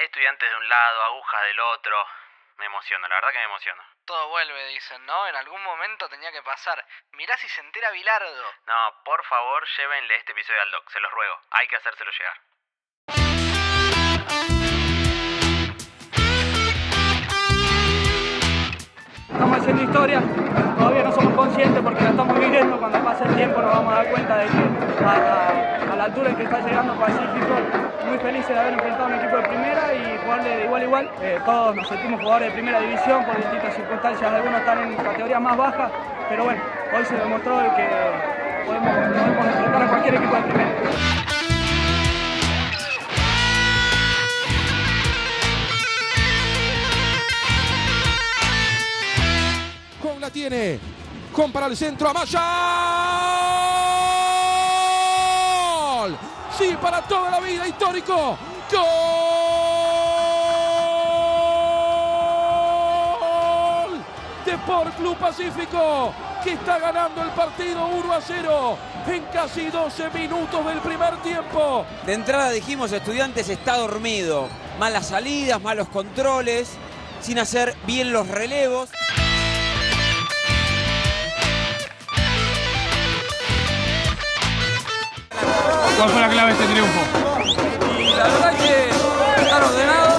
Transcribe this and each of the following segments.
Estudiantes de un lado, agujas del otro. Me emociono, la verdad que me emociono. Todo vuelve, dicen, ¿no? En algún momento tenía que pasar. Mirá si se entera Bilardo. No, por favor, llévenle este episodio al doc, se los ruego. Hay que hacérselo llegar. Estamos haciendo historia, todavía no somos conscientes porque la estamos viviendo, cuando pase el tiempo nos vamos a dar cuenta de que a, la altura en que está llegando Pacífico, muy felices de haber enfrentado a un equipo de primera y jugarle de igual a igual. Eh, todos nos sentimos jugadores de primera división por distintas circunstancias, algunos están en categorías más bajas, pero bueno, hoy se demostró que podemos, enfrentar a cualquier equipo de primera. Con la tiene. Con para el centro. Amaya. ¡Gol! Sí, para toda la vida. Histórico. ¡Gol! Deport Club Pacífico. Que está ganando el partido 1 a 0 en casi 12 minutos del primer tiempo. De entrada dijimos, estudiantes está dormido. Malas salidas, malos controles, sin hacer bien los relevos. ¿Cuál fue la clave de este triunfo? Y la verdad que estar ordenado,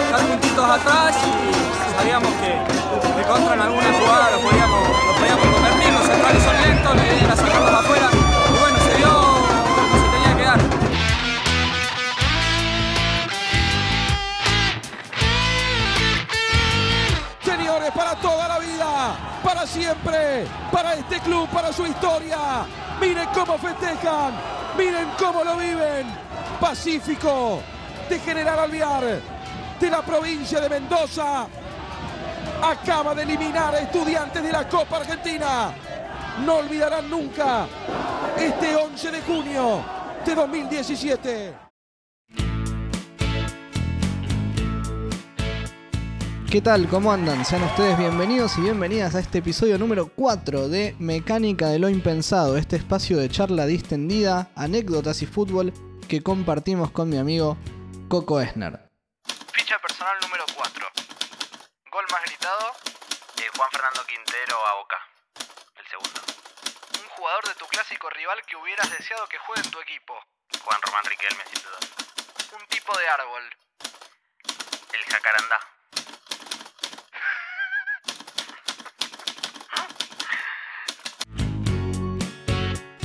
estar puntitos atrás y sabíamos que de contra en alguna jugada lo podíamos miren cómo lo viven. Pacífico de General Alvear, de la provincia de Mendoza, acaba de eliminar a estudiantes de la Copa Argentina. No olvidarán nunca este 11 de junio de 2017. ¿Qué tal? ¿Cómo andan? Sean ustedes bienvenidos y bienvenidas a este episodio número 4 de Mecánica de lo Impensado, este espacio de charla distendida, anécdotas y fútbol que compartimos con mi amigo Coco Esner. Ficha personal número 4. Gol más gritado. Eh, Juan Fernando Quintero a Boca. El segundo. Un jugador de tu clásico rival que hubieras deseado que juegue en tu equipo. Juan Román Riquelme, sin duda. Un tipo de árbol. El jacarandá.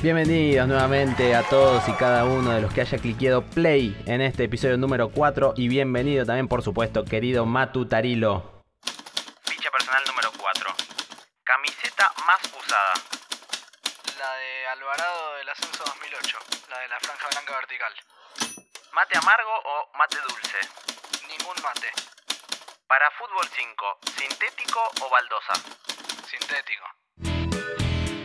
Bienvenidos nuevamente a todos y cada uno de los que haya cliqueado play en este episodio número 4 y bienvenido también por supuesto querido Matu Tarilo. Ficha personal número 4. Camiseta más usada. La de Alvarado del Ascenso 2008. La de la franja blanca vertical. ¿Mate amargo o mate dulce? Ningún mate. Para fútbol 5, ¿sintético o baldosa? Sintético.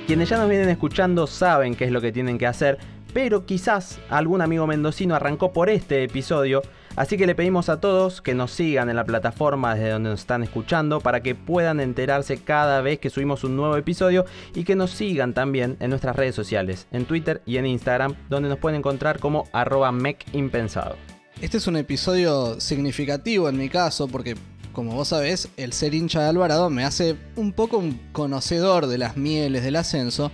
Quienes ya nos vienen escuchando saben qué es lo que tienen que hacer, pero quizás algún amigo mendocino arrancó por este episodio, así que le pedimos a todos que nos sigan en la plataforma desde donde nos están escuchando para que puedan enterarse cada vez que subimos un nuevo episodio y que nos sigan también en nuestras redes sociales, en Twitter y en Instagram, donde nos pueden encontrar como arroba mechimpensado. Este es un episodio significativo en mi caso porque, como vos sabés, el ser hincha de Alvarado me hace un poco un conocedor de las mieles del ascenso,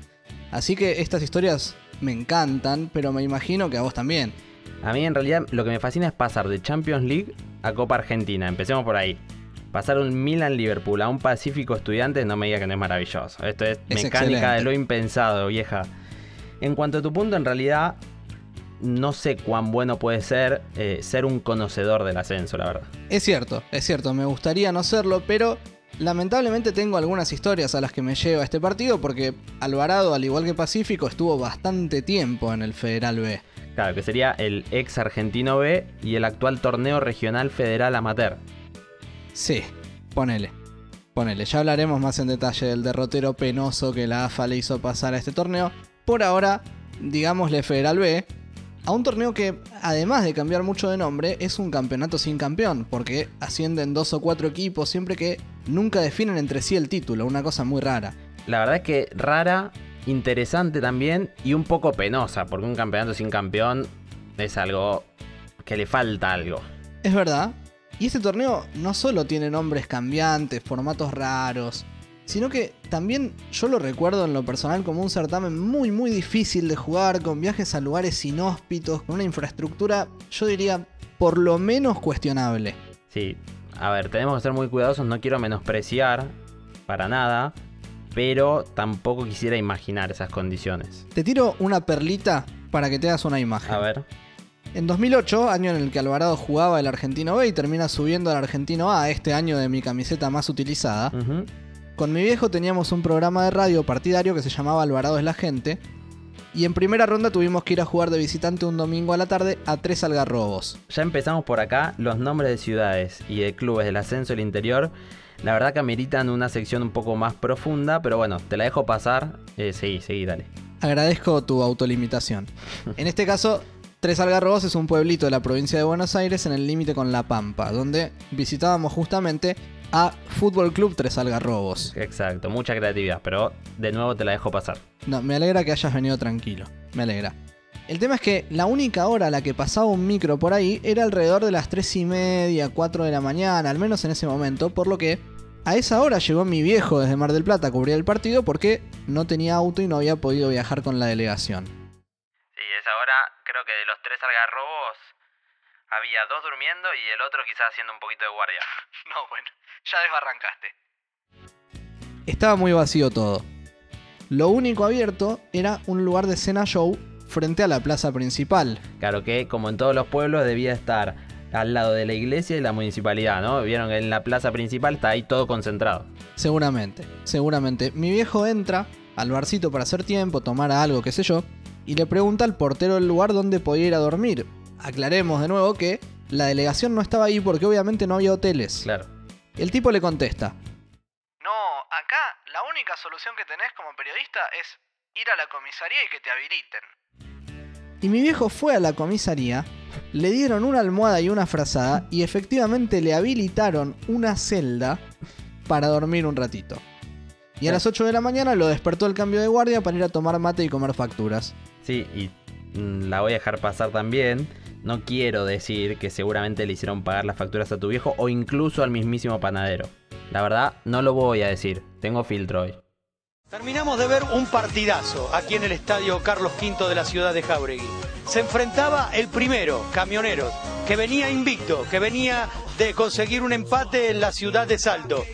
así que estas historias me encantan, pero me imagino que a vos también. A mí en realidad lo que me fascina es pasar de Champions League a Copa Argentina, empecemos por ahí. Pasar un Milan-Liverpool a un Pacífico Estudiantes no me diga que no es maravilloso. Esto es, Es mecánica de lo impensado, vieja. En cuanto a tu punto, en realidad no sé cuán bueno puede ser eh, ser un conocedor del ascenso, la verdad. Es cierto, es cierto, me gustaría no serlo, pero lamentablemente tengo algunas historias a las que me lleva este partido porque Alvarado, al igual que Pacífico, estuvo bastante tiempo en el Federal B. Claro, que sería el ex argentino B y el actual torneo regional federal amateur. Sí, ponele. Ponele, ya hablaremos más en detalle del derrotero penoso que la AFA le hizo pasar a este torneo. Por ahora, digámosle Federal B, a un torneo que, además de cambiar mucho de nombre, es un campeonato sin campeón, porque ascienden dos o cuatro equipos siempre que nunca definen entre sí el título, una cosa muy rara. La verdad es que rara, interesante también y un poco penosa, porque un campeonato sin campeón es algo que le falta algo. Es verdad. Y este torneo no solo tiene nombres cambiantes, formatos raros, sino que también yo lo recuerdo en lo personal como un certamen muy muy difícil de jugar, con viajes a lugares inhóspitos, con una infraestructura, yo diría, por lo menos cuestionable. Sí, a ver, tenemos que ser muy cuidadosos, no quiero menospreciar para nada, pero tampoco quisiera imaginar esas condiciones. Te tiro una perlita para que te hagas una imagen. A ver. En 2008, año en el que Alvarado jugaba el Argentino B y termina subiendo al Argentino A, este año de mi camiseta más utilizada. Con mi viejo teníamos un programa de radio partidario que se llamaba Alvarado es la gente, y en primera ronda tuvimos que ir a jugar de visitante un domingo a la tarde a tres algarrobos. Ya empezamos por acá, los nombres de ciudades y de clubes del ascenso del interior. La verdad que ameritan una sección un poco más profunda, pero bueno, te la dejo pasar. Eh, seguí, seguí, dale. Agradezco tu autolimitación. En este caso, Tres Algarrobos es un pueblito de la provincia de Buenos Aires en el límite con La Pampa, donde visitábamos justamente a Fútbol Club Tres Algarrobos. Exacto, mucha creatividad, pero de nuevo te la dejo pasar. No, me alegra que hayas venido tranquilo. Me alegra. El tema es que la única hora a la que pasaba un micro por ahí era alrededor de las 3 y media, 4 de la mañana, al menos en ese momento, por lo que a esa hora llegó mi viejo desde Mar del Plata a cubrir el partido porque no tenía auto y no había podido viajar con la delegación. Sí, esa hora creo que de los tres algarrobos había dos durmiendo y el otro quizás haciendo un poquito de guardia. No, bueno, ya desbarrancaste. Estaba muy vacío todo. Lo único abierto era un lugar de cena show frente a la plaza principal. Claro que, como en todos los pueblos, debía estar al lado de la iglesia y la municipalidad, ¿no? Vieron que en la plaza principal está ahí todo concentrado. Seguramente, seguramente. Mi viejo entra al barcito para hacer tiempo, tomar algo, qué sé yo, y le pregunta al portero del lugar dónde podía ir a dormir. Aclaremos de nuevo que la delegación no estaba ahí porque obviamente no había hoteles. Claro. El tipo le contesta, No, acá la única solución que tenés como periodista es ir a la comisaría y que te habiliten. y mi viejo fue a la comisaría, le dieron una almohada y una frazada y efectivamente le habilitaron una celda para dormir un ratito. Y a las 8 de la mañana lo despertó el cambio de guardia para ir a tomar mate y comer facturas. Sí, y mm, la voy a dejar pasar también. No quiero decir que seguramente le hicieron pagar las facturas a tu viejo o incluso al mismísimo panadero. La verdad, no lo voy a decir. Tengo filtro hoy. Terminamos de ver un partidazo aquí en el estadio Carlos V de la ciudad de Jauregui. Se enfrentaba el primero, Camioneros, que venía invicto, que venía de conseguir un empate en la ciudad de Salto.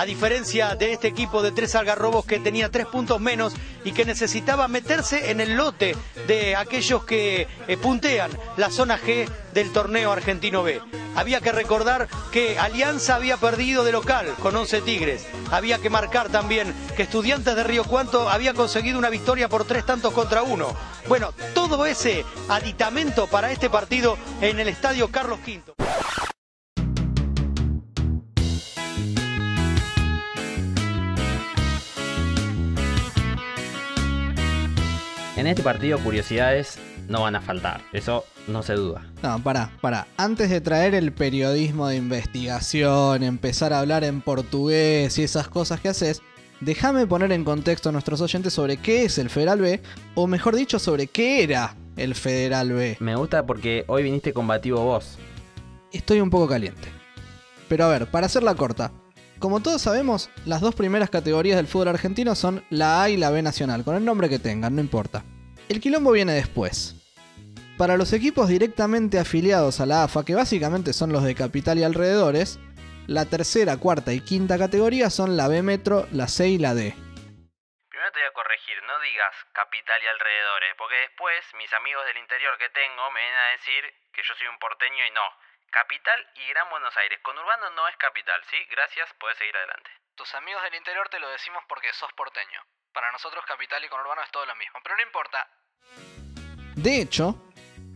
A diferencia de este equipo de tres algarrobos que tenía tres puntos menos y que necesitaba meterse en el lote de aquellos que eh, puntean la zona G del torneo argentino B. Había que recordar que Alianza había perdido de local con 11 Tigres. Había que marcar también que Estudiantes de Río Cuanto había conseguido una victoria por tres tantos contra uno. Bueno, todo ese aditamento para este partido en el estadio Carlos V. En este partido, curiosidades no van a faltar. Eso no se duda. No, pará, pará. Antes de traer el periodismo de investigación, empezar a hablar en portugués y esas cosas que haces, déjame poner en contexto a nuestros oyentes sobre qué es el Federal B, o mejor dicho, sobre qué era el Federal B. Me gusta porque hoy viniste combativo vos. Estoy un poco caliente. Pero a ver, para hacerla corta. Como todos sabemos, las dos primeras categorías del fútbol argentino son la A y la B nacional, con el nombre que tengan, no importa. El quilombo viene después. Para los equipos directamente afiliados a la AFA, que básicamente son los de Capital y alrededores, la tercera, cuarta y quinta categoría son la B Metro, la C y la D. Primero te voy a corregir, no digas capital y alrededores, porque después mis amigos del interior que tengo me vienen a decir que yo soy un porteño y no. Capital y Gran Buenos Aires. Con Urbano no es capital, ¿sí? Gracias, puedes seguir adelante. Tus amigos del interior te lo decimos porque sos porteño. Para nosotros capital y conurbano es todo lo mismo, pero no importa. De hecho,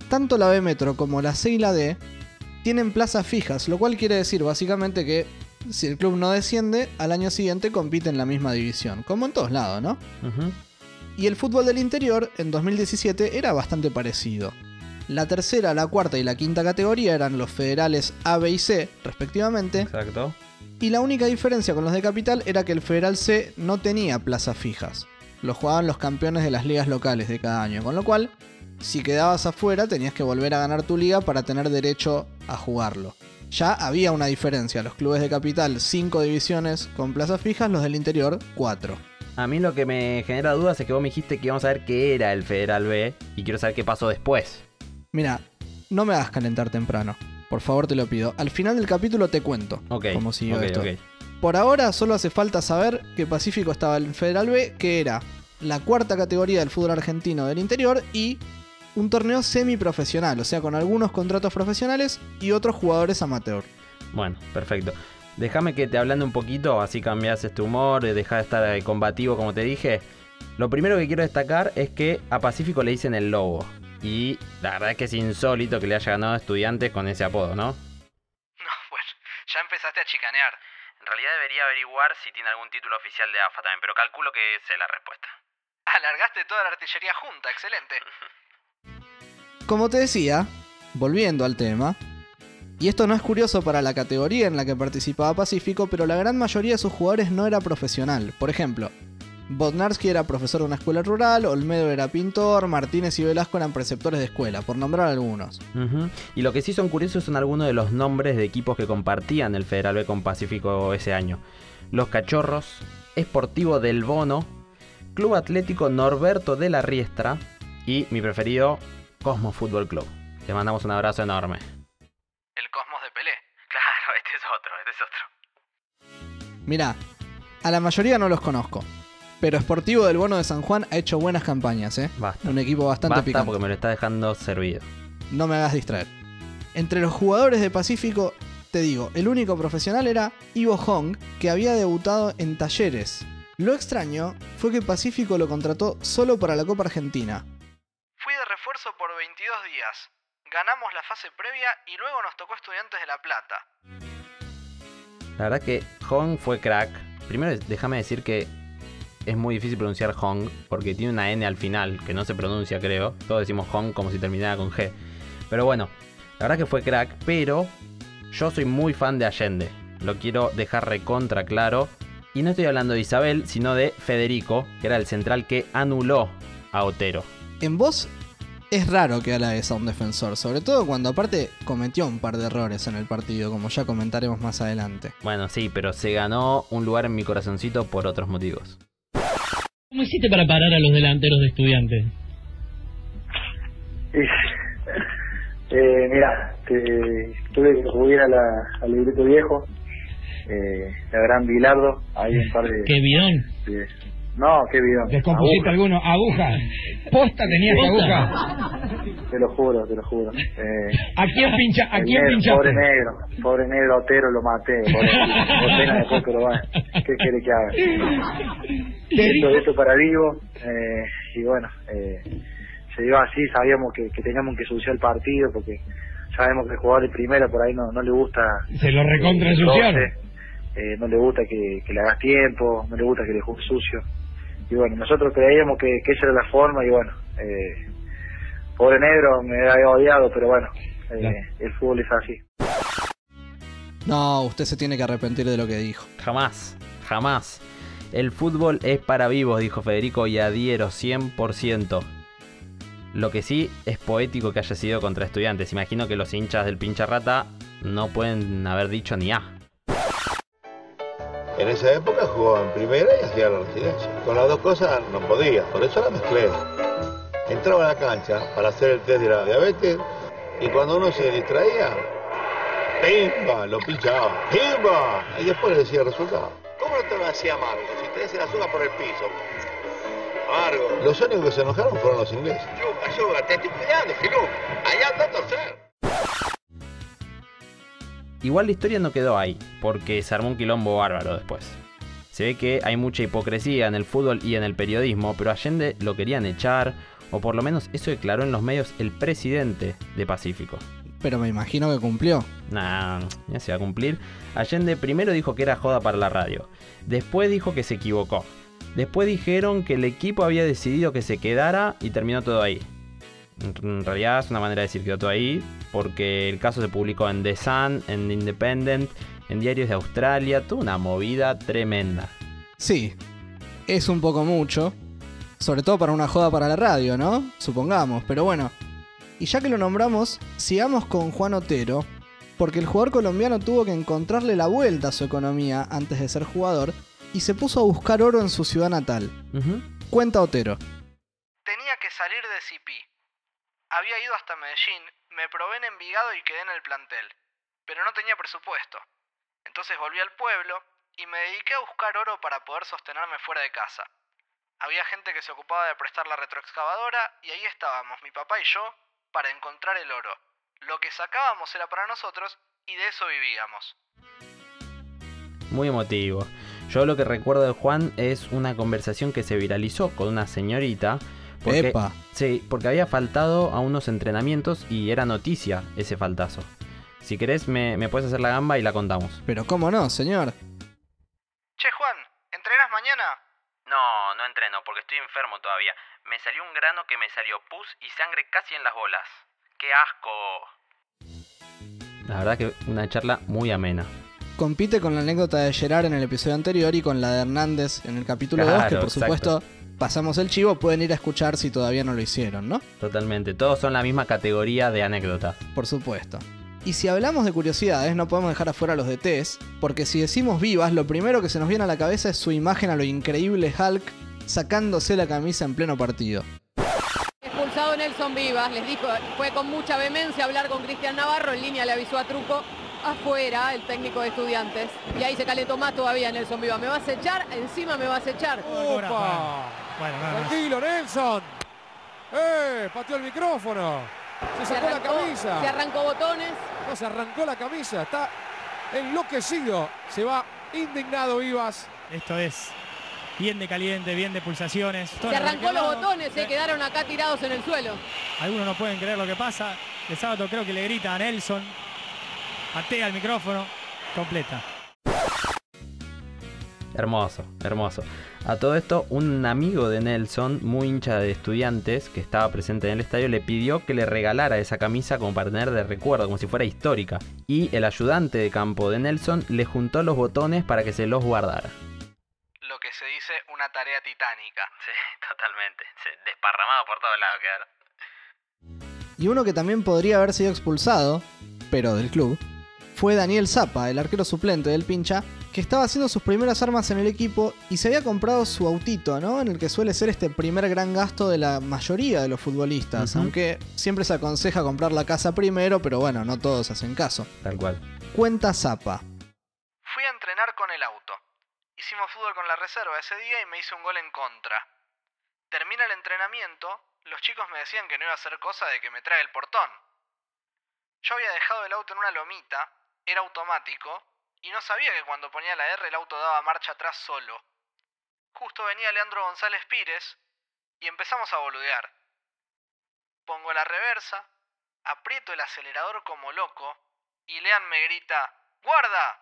tanto la B Metro como la C y la D tienen plazas fijas, lo cual quiere decir básicamente que si el club no desciende, al año siguiente compite en la misma división, como en todos lados, ¿no? Y el fútbol del interior en 2017 era bastante parecido. La tercera, la cuarta y la quinta categoría eran los federales A, B y C, respectivamente, Exacto. y la única diferencia con los de capital era que el federal C no tenía plazas fijas. Lo jugaban los campeones de las ligas locales de cada año, con lo cual si quedabas afuera tenías que volver a ganar tu liga para tener derecho a jugarlo. Ya había una diferencia, los clubes de capital 5 divisiones con plazas fijas, los del interior 4. A mí lo que me genera dudas es que vos me dijiste que íbamos a ver qué era el Federal B y quiero saber qué pasó después. Mira, no me hagas calentar temprano. Por favor, te lo pido. Al final del capítulo te cuento Ok. cómo siguió ok, esto. ok. Por ahora solo hace falta saber que Pacífico estaba en Federal B, que era la cuarta categoría del fútbol argentino del interior y un torneo semiprofesional, o sea, con algunos contratos profesionales y otros jugadores amateur. Bueno, perfecto. Déjame que te hablando un poquito, así cambias este humor, deja de estar eh, combativo como te dije. Lo primero que quiero destacar es que a Pacífico le dicen el lobo. Y la verdad es que es insólito que le haya ganado a estudiantes con ese apodo, ¿no? No, bueno, ya empezaste a chicanear. En realidad debería averiguar si tiene algún título oficial de AFA también, pero calculo que sé la respuesta. Alargaste toda la artillería junta, excelente. Como te decía, volviendo al tema, y esto no es curioso para la categoría en la que participaba Pacífico, pero la gran mayoría de sus jugadores no era profesional. Por ejemplo, Bodnarski era profesor de una escuela rural, Olmedo era pintor, Martínez y Velasco eran preceptores de escuela, por nombrar algunos. Y lo que sí son curiosos son algunos de los nombres de equipos que compartían el Federal B con Pacífico ese año. Los Cachorros, Esportivo del Bono, Club Atlético Norberto de la Riestra y mi preferido, Cosmo Fútbol Club. Te mandamos un abrazo enorme. El Cosmos de Pelé. Claro, este es otro, este es otro. Mirá, a la mayoría no los conozco, pero Esportivo del Bono de San Juan ha hecho buenas campañas, ¿eh? Basta. Un equipo bastante Basta picante. porque me lo está dejando servido. No me hagas distraer. Entre los jugadores de Pacífico, te digo, el único profesional era Ivo Hong, que había debutado en Talleres. Lo extraño fue que Pacífico lo contrató solo para la Copa Argentina. Fui de refuerzo por 22 días. Ganamos la fase previa y luego nos tocó Estudiantes de La Plata. La verdad que Hong fue crack. Primero déjame decir que es muy difícil pronunciar Hong porque tiene una N al final que no se pronuncia creo. Todos decimos Hong como si terminara con G. Pero bueno, la verdad que fue crack, pero yo soy muy fan de Allende. Lo quiero dejar recontra claro. Y no estoy hablando de Isabel, sino de Federico, que era el central que anuló a Otero. En vos es raro que halagues a un defensor, sobre todo cuando aparte cometió un par de errores en el partido, como ya comentaremos más adelante. Bueno, sí, pero se ganó un lugar en mi corazoncito por otros motivos. ¿Cómo hiciste para parar a los delanteros de estudiantes? Eh, mira, tuve que subir a la, al libreto viejo, eh, la gran Bilardo, hay un par de... ¡Qué bidón! de- no, qué bidón. ¿Descompusiste Aguja, alguno? ¿Aguja? ¿Posta tenías ¿Posta? aguja? Te lo juro, te lo juro. Eh, ¿A quién, pincha, a el quién negro, pinchaste? Pobre negro, pobre negro Otero lo maté, pobre, por pena después, pero bueno, ¿qué quiere que haga? Esto, esto para vivo, eh, y bueno, eh, se dio así, sabíamos que, que teníamos que solucionar el partido, porque sabemos que el jugador de primera por ahí no, no le gusta Se lo recontra eh, ensuciaron. roce, eh, no le gusta que, que le hagas tiempo, no le gusta que le juegues sucio. Y bueno, nosotros creíamos que, que esa era la forma y bueno, eh, pobre negro me había odiado, pero bueno, eh, el fútbol es así. No, usted se tiene que arrepentir de lo que dijo. Jamás, jamás. El fútbol es para vivos, dijo Federico, y adhiero 100%. Lo que sí es poético que haya sido contra estudiantes. Imagino que los hinchas del pincha rata no pueden haber dicho ni A. En esa época jugaba en primera y hacía la residencia. Con las dos cosas no podía, por eso la mezclé. Entraba a la cancha para hacer el test de la diabetes y cuando uno se distraía, ¡pimba! Lo pinchaba, ¡pimba! Y después le decía el resultado. ¿Cómo no te lo hacía amargo? Si te decía el azúcar por el piso. Amargo. Los únicos que se enojaron fueron los ingleses. Yuga, yuga, te estoy cuidando, Filú. Allá anda a torcer. Igual la historia no quedó ahí, porque se armó un quilombo bárbaro después. Se ve que hay mucha hipocresía en el fútbol y en el periodismo, pero Allende lo querían echar, o por lo menos eso declaró en los medios el presidente de Pacífico. Pero me imagino que cumplió. Nah, ya se va a cumplir. Allende primero dijo que era joda para la radio. Después dijo que se equivocó. Después dijeron que el equipo había decidido que se quedara y terminó todo ahí. En realidad es una manera de decir que todo ahí, porque el caso se publicó en The Sun, en Independent, en diarios de Australia, toda una movida tremenda. Sí, es un poco mucho. Sobre todo para una joda para la radio, ¿no? Supongamos, pero bueno. Y ya que lo nombramos, sigamos con Juan Otero, porque el jugador colombiano tuvo que encontrarle la vuelta a su economía antes de ser jugador y se puso a buscar oro en su ciudad natal. Cuenta Otero. Tenía que salir de CP. Había ido hasta Medellín, me probé en Envigado y quedé en el plantel. Pero no tenía presupuesto. Entonces volví al pueblo y me dediqué a buscar oro para poder sostenerme fuera de casa. Había gente que se ocupaba de prestar la retroexcavadora y ahí estábamos, mi papá y yo, para encontrar el oro. Lo que sacábamos era para nosotros y de eso vivíamos. Muy emotivo. Yo lo que recuerdo de Juan es una conversación que se viralizó con una señorita. Porque, Epa. Sí, porque había faltado a unos entrenamientos y era noticia ese faltazo. Si querés, me, me puedes hacer la gamba y la contamos. Pero cómo no, señor. Che, Juan, ¿entrenas mañana? No, no entreno porque estoy enfermo todavía. Me salió un grano que me salió pus y sangre casi en las bolas. ¡Qué asco! La verdad que una charla muy amena. Compite con la anécdota de Gerard en el episodio anterior y con la de Hernández en el capítulo 2, que por exacto. supuesto pasamos el chivo, pueden ir a escuchar si todavía no lo hicieron, ¿no? Totalmente. Todos son la misma categoría de anécdotas. Por supuesto. Y si hablamos de curiosidades, no podemos dejar afuera los de Tess, porque si decimos vivas, lo primero que se nos viene a la cabeza es su imagen a lo increíble Hulk sacándose la camisa en pleno partido. Expulsado Nelson Vivas, les dijo, fue con mucha vehemencia a hablar con Cristian Navarro, en línea le avisó a Truco, afuera el técnico de estudiantes. Y ahí se calentó más todavía Nelson Vivas. ¿Me vas a echar? Encima me vas a echar. ¡Opa! Bueno, nada más. Tranquilo, Nelson. ¡Eh! Pateó el micrófono. Se Se sacó la arrancó, camisa. se arrancó botones. No, se arrancó la camisa. Está enloquecido. Se va indignado Vivas. Esto es bien de caliente, bien de pulsaciones. Se arrancó los botones, se quedaron acá tirados en el suelo. Algunos no pueden creer lo que pasa. El sábado creo que le grita a Nelson. Atea el micrófono. Completa. Hermoso, hermoso. A todo esto, un amigo de Nelson, muy hincha de estudiantes, que estaba presente en el estadio, le pidió que le regalara esa camisa como para tener de recuerdo, como si fuera histórica. Y el ayudante de campo de Nelson le juntó los botones para que se los guardara. Lo que se dice una tarea titánica. Sí, totalmente. Sí, desparramado por todos lados quedaron. Y uno que también podría haber sido expulsado, pero del club, fue Daniel Zapa, el arquero suplente del pincha, que estaba haciendo sus primeras armas en el equipo y se había comprado su autito, ¿no? En el que suele ser este primer gran gasto de la mayoría de los futbolistas, aunque siempre se aconseja comprar la casa primero, pero bueno, no todos hacen caso. Tal cual. Cuenta Zapa. Fui a entrenar con el auto. Hicimos fútbol con la reserva ese día y me hice un gol en contra. Termina el entrenamiento, los chicos me decían que no iba a ser cosa de que me trae el portón. Yo había dejado el auto en una lomita, era automático, y no sabía que cuando ponía la R el auto daba marcha atrás solo. Justo venía Leandro González Pires y empezamos a boludear. Pongo la reversa, aprieto el acelerador como loco y Lean me grita ¡Guarda!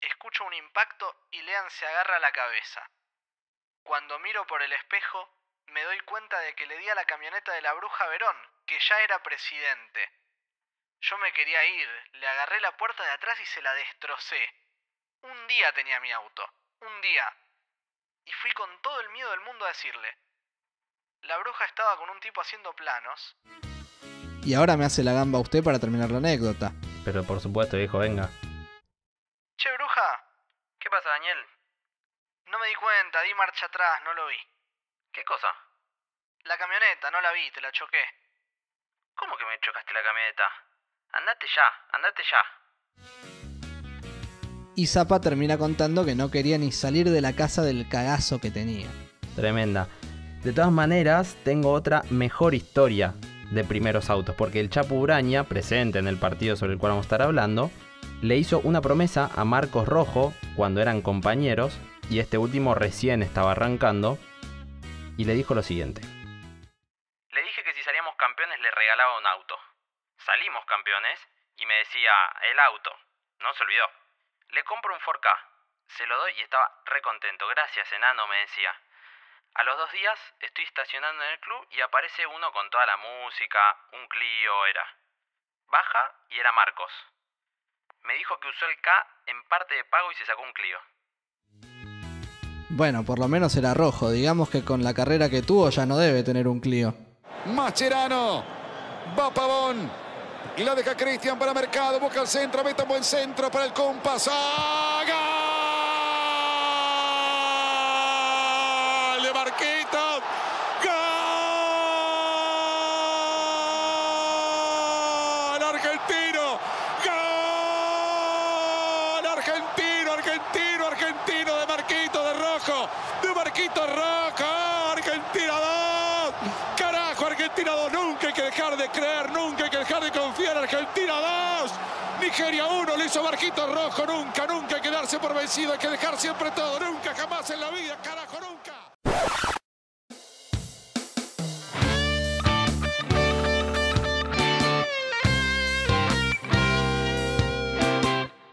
Escucho un impacto y Lean se agarra la cabeza. Cuando miro por el espejo, me doy cuenta de que le di a la camioneta de la bruja Verón, que ya era presidente. Yo me quería ir, le agarré la puerta de atrás y se la destrocé. Un día tenía mi auto, un día. Y fui con todo el miedo del mundo a decirle. La bruja estaba con un tipo haciendo planos. Y ahora me hace la gamba usted para terminar la anécdota. Pero por supuesto, viejo, venga. Che, bruja, ¿Qué pasa, Daniel? no me di cuenta, di marcha atrás, no lo vi. ¿Qué cosa? La camioneta, no la vi, te la choqué. ¿Cómo que me chocaste la camioneta? Andate ya, andate ya. Y Zapa termina contando que no quería ni salir de la casa del cagazo que tenía. Tremenda. De todas maneras, tengo otra mejor historia de primeros autos, porque el Chapu Uraña, presente en el partido sobre el cual vamos a estar hablando, le hizo una promesa a Marcos Rojo cuando eran compañeros, y este último recién estaba arrancando, y le dijo lo siguiente. Le dije que si salíamos campeones le regalaba un auto. Salimos campeones y me decía, el auto. No se olvidó. Le compro un 4K. Se lo doy y estaba re contento. Gracias, enano, me decía. A los dos días estoy estacionando en el club y aparece uno con toda la música, un Clio era. Baja y era Marcos. Me dijo que usó el K en parte de pago y se sacó un Clio. Bueno, por lo menos era rojo. Digamos que con la carrera que tuvo ya no debe tener un Clio. Mascherano. Va Pavón. Y la deja Cristian para Mercado. Busca el centro. Mete un buen centro para el compás. ¡Ah, ¡Gol! De Marquitos. ¡Gol! Argentino. ¡Gol! Argentino, argentino, argentino de Marquito de rojo. De Marquito rojo. Argentina 2. Carajo, Argentina 2. Nunca hay que dejar de creer, nunca hay que dejar de confiar. Argentina 2. Nigeria 1. Lo hizo Rojo. Nunca, nunca hay que darse por vencido. Hay que dejar siempre todo. Nunca, jamás en la vida. Carajo, nunca.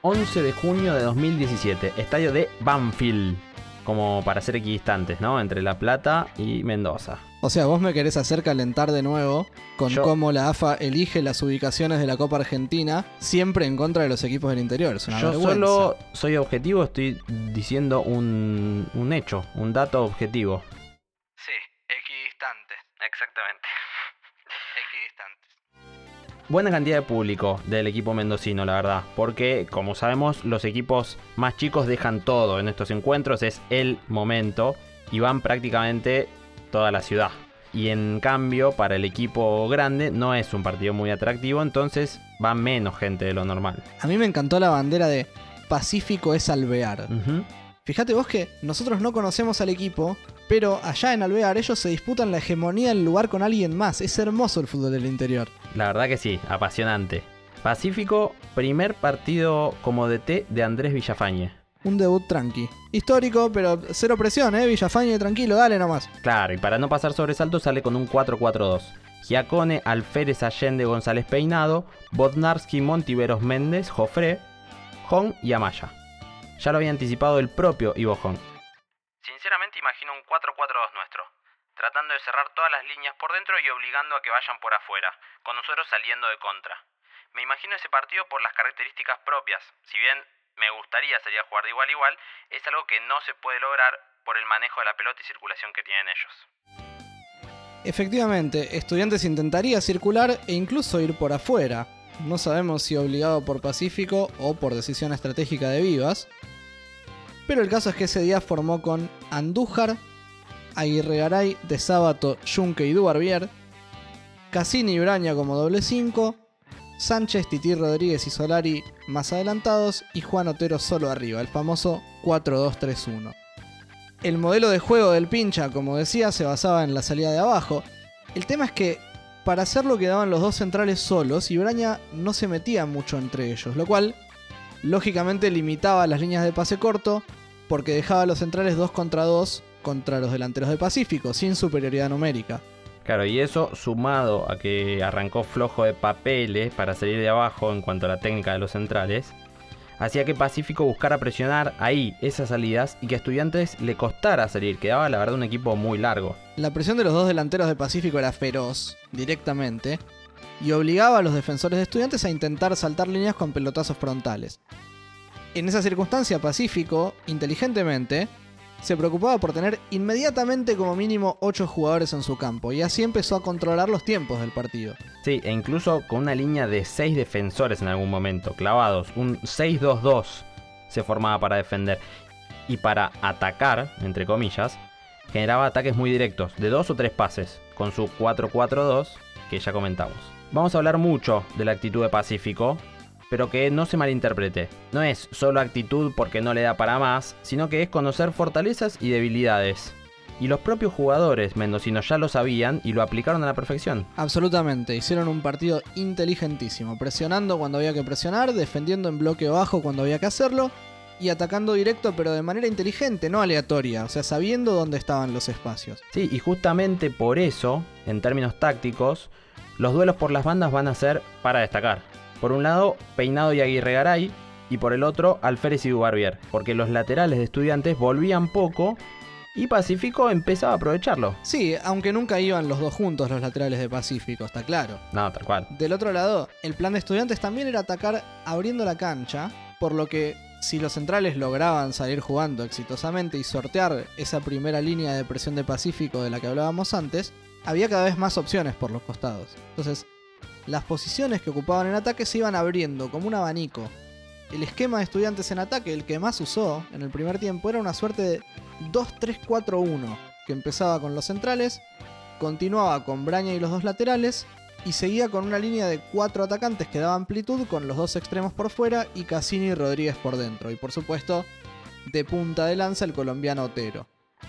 11 de junio de 2017, estadio de Banfield, como para ser equidistantes, ¿no? Entre La Plata y Mendoza. O sea, vos me querés hacer calentar de nuevo con Yo- cómo la AFA elige las ubicaciones de la Copa Argentina siempre en contra de los equipos del interior. Es una Yo vergüenza. solo soy objetivo, estoy diciendo un, un hecho, un dato objetivo. Sí, equidistantes. Exactamente. Equidistantes. Buena cantidad de público del equipo mendocino, la verdad. Porque, como sabemos, los equipos más chicos dejan todo en estos encuentros. Es el momento. Y van prácticamente toda la ciudad. Y en cambio, para el equipo grande no es un partido muy atractivo. Entonces va menos gente de lo normal. A mí me encantó la bandera de Pacífico es Alvear. Fíjate vos que nosotros no conocemos al equipo, pero allá en Alvear ellos se disputan la hegemonía del lugar con alguien más. Es hermoso el fútbol del interior. La verdad que sí, apasionante. Pacífico, primer partido como DT de Andrés Villafañe. Un debut tranqui. Histórico, pero cero presión, ¿eh? Villafañe, tranquilo, dale nomás. Claro, y para no pasar sobresalto sale con un 4-4-2. Giacone, Alférez Allende, González Peinado, Bodnarski, Montiveros Méndez, Jofré, Jon y Amaya. Ya lo había anticipado el propio Ivo Jon. Sinceramente imagino un 4-4-2 nuestro, tratando de cerrar todas las líneas por dentro y obligando a que vayan por afuera, con nosotros saliendo de contra. Me imagino ese partido por las características propias, si bien me gustaría sería jugar de igual a igual, es algo que no se puede lograr por el manejo de la pelota y circulación que tienen ellos. Efectivamente, Estudiantes intentaría circular e incluso ir por afuera. No sabemos si obligado por Pacífico o por decisión estratégica de Vivas. Pero el caso es que ese día formó con Andújar, Aguirre Garay, De Sábato, Junque y Dubarbier, Cassini y Braña como doble 5, Sánchez, Titi Rodríguez y Solari más adelantados y Juan Otero solo arriba, el famoso 4-2-3-1. El modelo de juego del pincha, como decía, se basaba en la salida de abajo. El tema es que para hacerlo quedaban los dos centrales solos y Braña no se metía mucho entre ellos, lo cual lógicamente limitaba las líneas de pase corto porque dejaba a los centrales 2 contra 2 contra los delanteros de Pacífico, sin superioridad numérica. Claro, y eso sumado a que arrancó flojo de papeles para salir de abajo en cuanto a la técnica de los centrales, hacía que Pacífico buscara presionar ahí esas salidas y que a Estudiantes le costara salir. Quedaba la verdad un equipo muy largo. La presión de los dos delanteros de Pacífico era feroz, directamente, y obligaba a los defensores de estudiantes a intentar saltar líneas con pelotazos frontales. En esa circunstancia, Pacífico, inteligentemente, se preocupaba por tener inmediatamente como mínimo 8 jugadores en su campo, y así empezó a controlar los tiempos del partido. Sí, e incluso con una línea de 6 defensores en algún momento, clavados. Un 6-2-2 se formaba para defender. Y para atacar, entre comillas, generaba ataques muy directos, de 2 o 3 pases, con su 4-4-2 que ya comentamos. Vamos a hablar mucho de la actitud de Pacífico, pero que no se malinterprete. No es solo actitud porque no le da para más, sino que es conocer fortalezas y debilidades. Y los propios jugadores mendocinos ya lo sabían y lo aplicaron a la perfección. Absolutamente, hicieron un partido inteligentísimo, presionando cuando había que presionar, defendiendo en bloque bajo cuando había que hacerlo y atacando directo pero de manera inteligente, no aleatoria, o sea, sabiendo dónde estaban los espacios. Sí, y justamente por eso, en términos tácticos, los duelos por las bandas van a ser para destacar. Por un lado, Peinado y Aguirre Garay, y por el otro, Alférez y Dubarbier, porque los laterales de estudiantes volvían poco y Pacífico empezaba a aprovecharlo. Sí, aunque nunca iban los dos juntos los laterales de Pacífico, está claro. No, tal cual. Del otro lado, el plan de estudiantes también era atacar abriendo la cancha, por lo que si los centrales lograban salir jugando exitosamente y sortear esa primera línea de presión de Pacífico de la que hablábamos antes, había cada vez más opciones por los costados. Entonces, las posiciones que ocupaban en ataque se iban abriendo como un abanico. El esquema de estudiantes en ataque, el que más usó en el primer tiempo, era una suerte de 2-3-4-1, que empezaba con los centrales, continuaba con Braña y los dos laterales, y seguía con una línea de cuatro atacantes que daba amplitud con los dos extremos por fuera y Cassini y Rodríguez por dentro. Y por supuesto, de punta de lanza el colombiano Otero.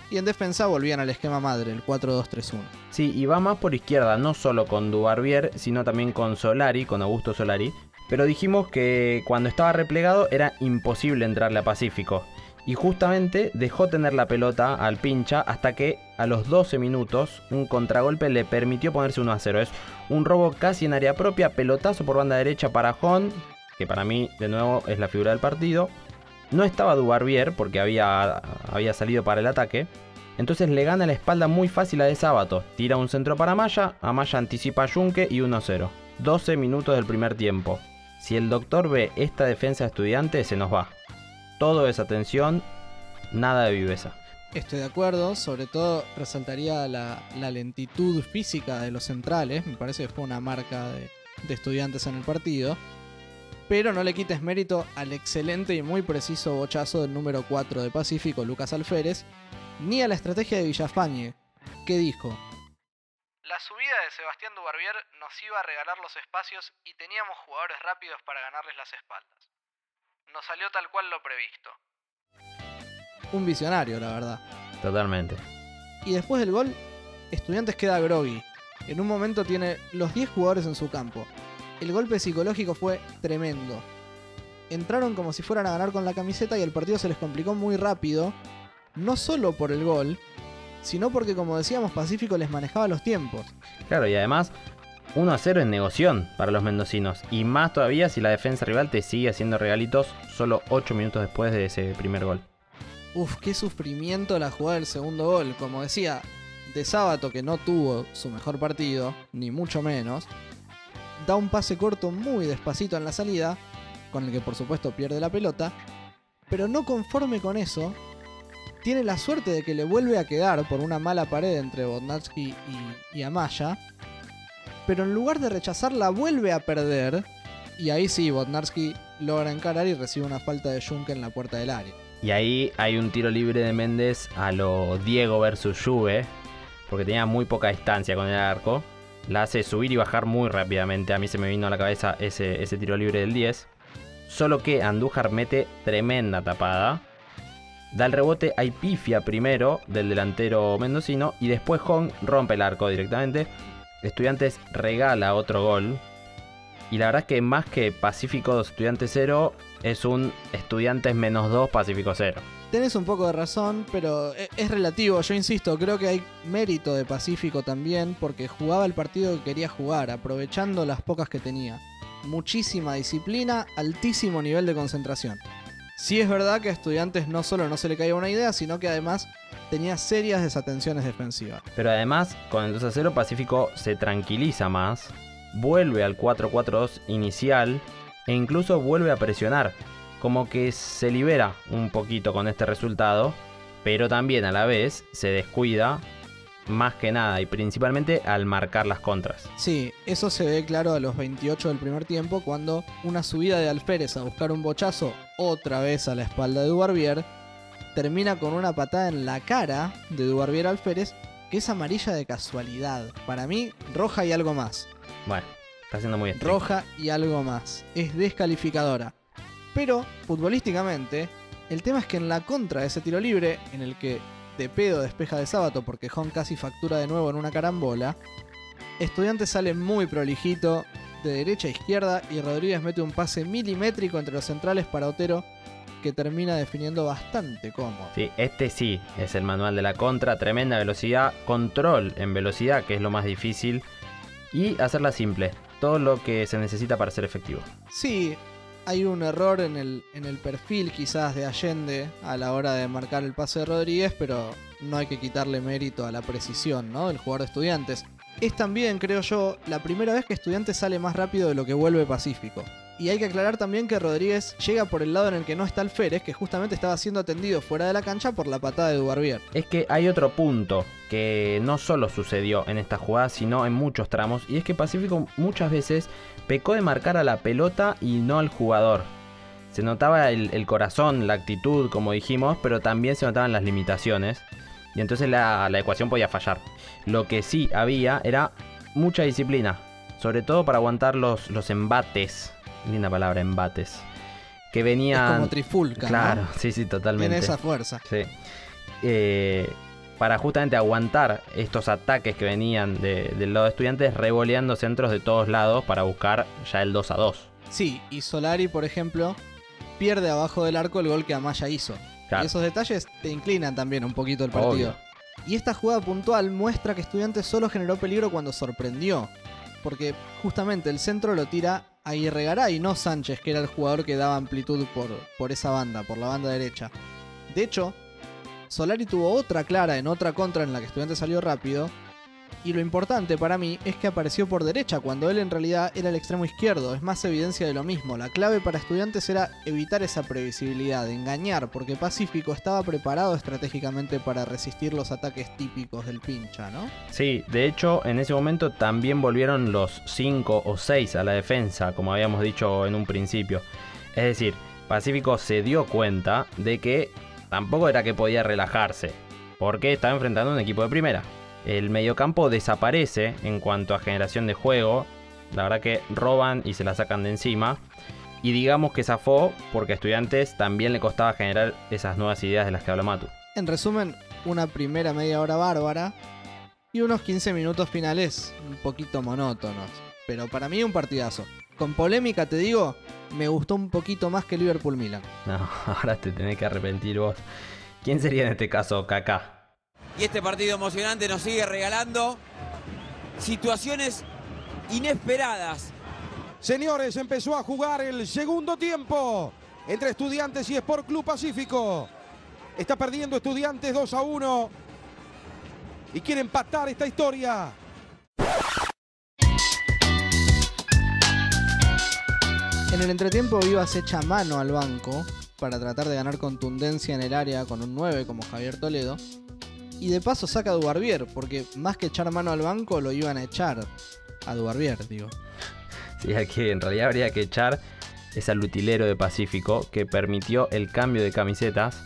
Y en defensa volvían al esquema madre, el 4-2-3-1. Sí, y va más por izquierda, no solo con Dubarbier, sino también con Solari, con Augusto Solari. Pero dijimos que cuando estaba replegado era imposible entrarle a Pacífico. Y justamente dejó tener la pelota al pincha hasta que a los 12 minutos un contragolpe le permitió ponerse 1 a 0. Es un robo casi en área propia, pelotazo por banda derecha para Jon, que para mí de nuevo es la figura del partido. No estaba Dubarbier porque había, había salido para el ataque. Entonces le gana la espalda muy fácil a De Sábato. Tira un centro para Maya, Amaya anticipa a Junque y 1-0. 12 minutos del primer tiempo. Si el doctor ve esta defensa de estudiantes, se nos va. Todo es atención, nada de viveza. Estoy de acuerdo, sobre todo resaltaría la, lentitud física de los centrales, me parece que fue una marca de estudiantes en el partido. Pero no le quites mérito al excelente y muy preciso bochazo del número 4 de Pacífico, Lucas Alférez, ni a la estrategia de Villafañe, que dijo, La subida de Sebastián Dubarbier nos iba a regalar los espacios y teníamos jugadores rápidos para ganarles las espaldas. Nos salió tal cual lo previsto. un visionario, la verdad. Totalmente. Y después del gol, Estudiantes queda groggy. En un momento tiene los 10 jugadores en su campo. El golpe psicológico fue tremendo. Entraron como si fueran a ganar con la camiseta y el partido se les complicó muy rápido. No solo por el gol, sino porque, como decíamos, Pacífico les manejaba los tiempos. Claro, y además 1 a 0 es negoción para los mendocinos. Y más todavía si la defensa rival te sigue haciendo regalitos solo 8 minutos después de ese primer gol. Uf, qué sufrimiento la jugada del segundo gol. Como decía, de Sábato que no tuvo su mejor partido, ni mucho menos, da un pase corto muy despacito en la salida, con el que por supuesto pierde la pelota, pero no conforme con eso, tiene la suerte de que le vuelve a quedar por una mala pared entre Bodnatsky y, Amaya, pero en lugar de rechazarla vuelve a perder, y ahí sí, Bodnarsky logra encarar y recibe una falta de Junke en la puerta del área. Y ahí hay un tiro libre de Méndez a lo Diego versus Juve, porque tenía muy poca distancia con el arco. La hace subir y bajar muy rápidamente. A mí se me vino a la cabeza ese, ese tiro libre del 10. Solo que Andújar mete tremenda tapada. Da el rebote a Pifia primero del delantero mendocino y después Hong rompe el arco directamente. Estudiantes regala otro gol. Y la verdad es que más que Pacífico 2 Estudiantes 0 es un Estudiantes menos 2 Pacífico 0. Tenés un poco de razón, pero e- es relativo. Yo insisto, creo que hay mérito de Pacífico también porque jugaba el partido que quería jugar, aprovechando las pocas que tenía. Muchísima disciplina, altísimo nivel de concentración. Sí es verdad que a Estudiantes no solo no se le caía una idea, sino que además tenía serias desatenciones defensivas. Pero además, con el 2 a 0 Pacífico se tranquiliza más, vuelve al 4-4-2 inicial e incluso vuelve a presionar. Como que se libera un poquito con este resultado, pero también a la vez se descuida más que nada y principalmente al marcar las contras. Sí, eso se ve claro a los 28 del primer tiempo cuando una subida de Alférez a buscar un bochazo otra vez a la espalda de Dubarbier termina con una patada en la cara de Dubarbier Alférez que es amarilla de casualidad. Para mí, roja y algo más. Bueno, está siendo muy estricto. Roja y algo más. Es descalificadora. Pero, futbolísticamente, el tema es que en la contra de ese tiro libre, en el que de pedo despeja de sábado porque Hon casi factura de nuevo en una carambola, Estudiante sale muy prolijito de derecha a izquierda y Rodríguez mete un pase milimétrico entre los centrales para Otero que termina definiendo bastante cómodo. Sí, este sí es el manual de la contra, tremenda velocidad, control en velocidad, que es lo más difícil, y hacerla simple, todo lo que se necesita para ser efectivo. Sí, hay un error en el, en el perfil quizás de Allende a la hora de marcar el pase de Rodríguez, pero no hay que quitarle mérito a la precisión ¿no? del jugador de estudiantes. Es también, creo yo, la primera vez que estudiantes sale más rápido de lo que vuelve Pacífico. Y hay que aclarar también que Rodríguez llega por el lado en el que no está Alférez, que justamente estaba siendo atendido fuera de la cancha por la patada de Dubarbier. Es que hay otro punto que no solo sucedió en esta jugada, sino en muchos tramos, y es que Pacífico muchas veces pecó de marcar a la pelota y no al jugador. Se notaba el, corazón, la actitud, como dijimos, pero también se notaban las limitaciones, y entonces la, ecuación podía fallar. Lo que sí había era mucha disciplina, sobre todo para aguantar los embates, linda palabra, embates, que venían... Es como trifulca, ¿no? Claro, sí, sí, totalmente. Tiene esa fuerza. Sí. Eh, para justamente aguantar estos ataques que venían de- del lado de estudiantes, revoleando centros de todos lados para buscar ya el 2 a 2. Sí, y Solari, por ejemplo, pierde abajo del arco el gol que Amaya hizo. Claro. Y esos detalles te inclinan también un poquito el partido. Obvio. Y esta jugada puntual muestra que Estudiantes solo generó peligro cuando sorprendió. Porque justamente el centro lo tira a Irregaray, no Sánchez, que era el jugador que daba amplitud por, por esa banda, por la banda derecha. De hecho, Solari tuvo otra clara en otra contra en la que Estudiantes salió rápido. Y lo importante para mí es que apareció por derecha cuando él en realidad era el extremo izquierdo. Es más evidencia de lo mismo. La clave para estudiantes era evitar esa previsibilidad, engañar, porque Pacífico estaba preparado estratégicamente para resistir los ataques típicos del pincha, ¿no? Sí, de hecho, en ese momento también volvieron los 5 o 6 a la defensa, como habíamos dicho en un principio. Es decir, Pacífico se dio cuenta de que tampoco era que podía relajarse, porque estaba enfrentando a un equipo de primera. El mediocampo desaparece en cuanto a generación de juego. La verdad que roban y se la sacan de encima. Y digamos que zafó porque a estudiantes también le costaba generar esas nuevas ideas de las que habla Matu. En resumen, una primera media hora bárbara y unos 15 minutos finales un poquito monótonos. Pero para mí un partidazo. Con polémica te digo, me gustó un poquito más que Liverpool Milan. No, ahora te tenés que arrepentir vos. ¿Quién sería en este caso Kaká? Y este partido emocionante nos sigue regalando situaciones inesperadas. Señores, empezó a jugar el segundo tiempo entre Estudiantes y Sport Club Pacífico. Está perdiendo Estudiantes 2 a 1 y quiere empatar esta historia. En el entretiempo Vivas echa mano al banco para tratar de ganar contundencia en el área con un 9 como Javier Toledo. Y de paso saca a Dubarbier, porque más que echar mano al banco lo iban a echar a Dubarbier, digo. Sí, aquí en realidad habría que echar es al utilero de Pacífico que permitió el cambio de camisetas.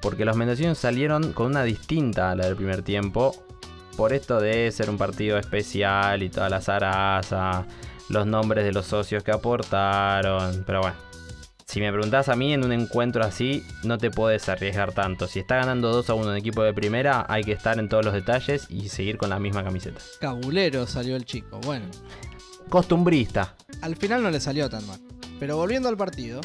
Porque los mendocinos salieron con una distinta a la del primer tiempo. Por esto de ser un partido especial y toda la zaraza, los nombres de los socios que aportaron. Pero bueno, si me preguntás a mí en un encuentro así, no te puedes arriesgar tanto. Si está ganando 2 a 1 un equipo de primera, hay que estar en todos los detalles y seguir con la misma camiseta. Cabulero salió el chico, bueno. Costumbrista. Al final no le salió tan mal. Pero volviendo al partido,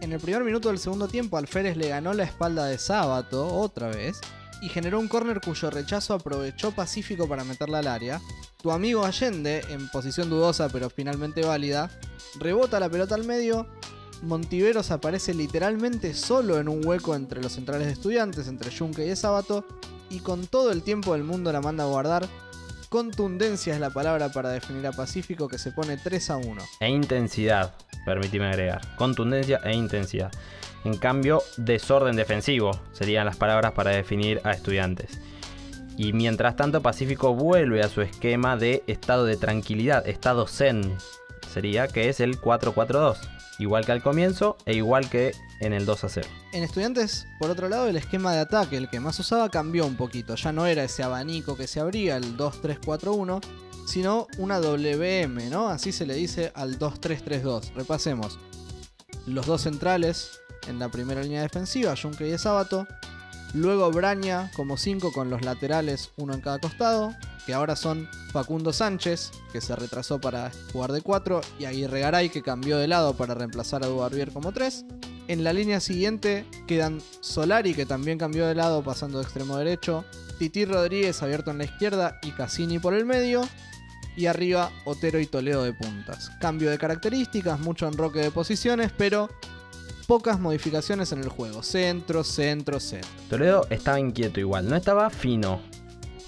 en el primer minuto del segundo tiempo Alférez le ganó la espalda de Sábato otra vez y generó un córner cuyo rechazo aprovechó Pacífico para meterla al área. Tu amigo Allende, en posición dudosa pero finalmente válida, rebota la pelota al medio. Montiveros aparece literalmente solo en un hueco entre los centrales de estudiantes, entre Junque y Sábato, y con todo el tiempo del mundo la manda a guardar. Contundencia es la palabra para definir a Pacífico que se pone 3 a 1. E intensidad, permitime agregar. Contundencia e intensidad. En cambio, desorden defensivo serían las palabras para definir a estudiantes. Y mientras tanto, Pacífico vuelve a su esquema de estado de tranquilidad, estado zen, sería que es el 4-4-2. Igual que al comienzo e igual que en el 2 a 0. En estudiantes, por otro lado, el esquema de ataque, el que más usaba, cambió un poquito. Ya no era ese abanico que se abría, el 2-3-4-1, sino una WM, ¿no? Así se le dice al 2-3-3-2. Repasemos. Los dos centrales en la primera línea defensiva, Junque y Sábato. Luego Braña como 5 con los laterales, uno en cada costado, que ahora son Facundo Sánchez, que se retrasó para jugar de 4, y Aguirre Garay, que cambió de lado para reemplazar a Dubarbier como 3. En la línea siguiente quedan Solari, que también cambió de lado pasando de extremo derecho, Titi Rodríguez abierto en la izquierda y Cassini por el medio. Y arriba Otero y Toledo de puntas. Cambio de características, mucho enroque de posiciones, pero pocas modificaciones en el juego. Centro, centro, centro. Toledo estaba inquieto igual, no estaba fino.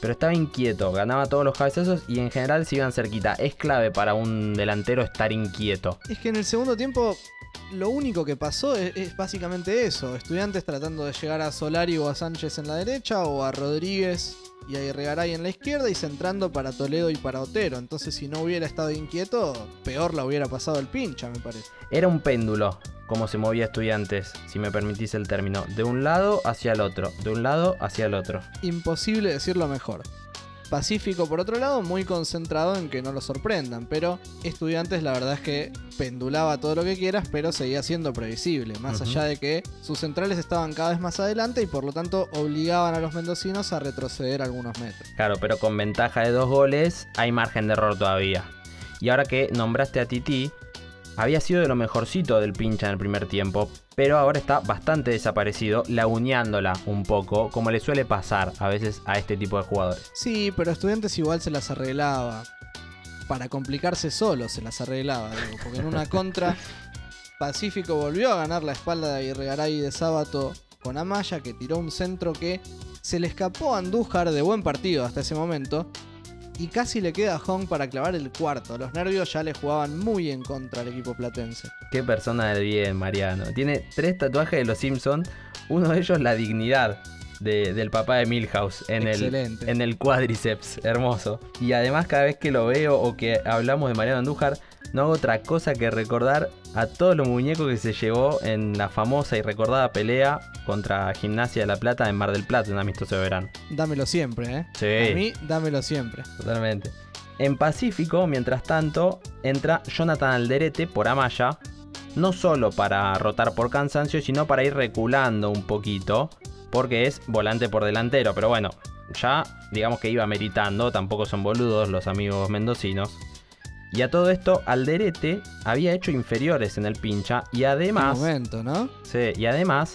Pero estaba inquieto, ganaba todos los cabezazos y en general se iban cerquita. Es clave para un delantero estar inquieto. Es que en el segundo tiempo lo único que pasó es, es básicamente eso. Estudiantes tratando de llegar a Solari o a Sánchez en la derecha o a Rodríguez y a Irregaray en la izquierda y centrando para Toledo y para Otero. Entonces si no hubiera estado inquieto, peor la hubiera pasado el pincha, me parece. Era un péndulo, como se movía estudiantes, si me permitís el término, de un lado hacia el otro, de un lado hacia el otro. Imposible decirlo mejor. Pacífico, por otro lado, muy concentrado en que no lo sorprendan, pero Estudiantes la verdad es que pendulaba todo lo que quieras, pero seguía siendo previsible, más allá de que sus centrales estaban cada vez más adelante y por lo tanto obligaban a los mendocinos a retroceder algunos metros. Claro, pero con ventaja de dos goles hay margen de error todavía. Y ahora que nombraste a Titi, había sido de lo mejorcito del pincha en el primer tiempo, pero ahora está bastante desaparecido, laguneándola un poco, como le suele pasar a veces a este tipo de jugadores. Sí, pero Estudiantes igual se las arreglaba. Para complicarse solo se las arreglaba, digo, porque en una contra Pacífico volvió a ganar la espalda de Irregaray y de Sábato con Amaya, que tiró un centro que se le escapó a Andújar de buen partido hasta ese momento. Y casi le queda a Hong para clavar el cuarto. Los nervios ya le jugaban muy en contra al equipo platense. Qué persona del bien, Mariano. Tiene tres tatuajes de los Simpson, uno de ellos la dignidad de- del papá de Milhouse en el, en el cuádriceps, hermoso. Y además cada vez que lo veo o que hablamos de Mariano Andújar, no hago otra cosa que recordar a todos los muñecos que se llevó en la famosa y recordada pelea contra Gimnasia de la Plata en Mar del Plata, un amistoso de verano. Dámelo siempre, ¿eh? Sí. A mí, dámelo siempre. Totalmente. En Pacífico, mientras tanto, entra Jonathan Alderete por Amaya, no solo para rotar por cansancio, sino para ir reculando un poquito, porque es volante por delantero, pero bueno, ya digamos que iba meritando, tampoco son boludos los amigos mendocinos. Y a todo esto, Alderete había hecho inferiores en el pincha y además... Qué momento, ¿no? Sí, y además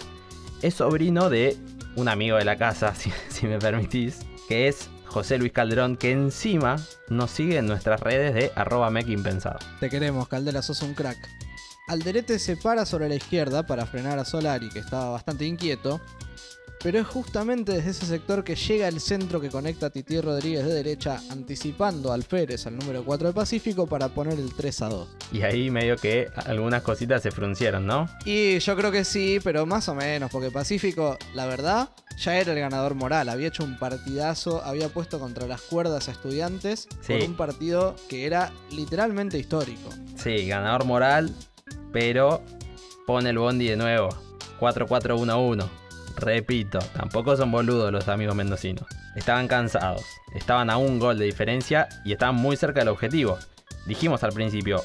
es sobrino de un amigo de la casa, si, si me permitís, que es José Luis Calderón, que encima nos sigue en nuestras redes de arroba mequimpensado. Te queremos, Caldera, sos un crack. Alderete se para sobre la izquierda para frenar a Solari, que estaba bastante inquieto. Pero es justamente desde ese sector que llega el centro que conecta a Titi Rodríguez de derecha, anticipando al Férez, al número 4 de Pacífico, para poner el 3 a 2. Y ahí medio que algunas cositas se fruncieron, ¿no? Y yo creo que sí, pero más o menos, porque Pacífico, la verdad, ya era el ganador moral. Había hecho un partidazo, había puesto contra las cuerdas a estudiantes Sí. por un partido que era literalmente histórico. Sí, ganador moral, pero pone el bondi de nuevo. 4-4-1-1. Repito, tampoco son boludos los amigos mendocinos. Estaban cansados, estaban a un gol de diferencia y estaban muy cerca del objetivo. Dijimos al principio,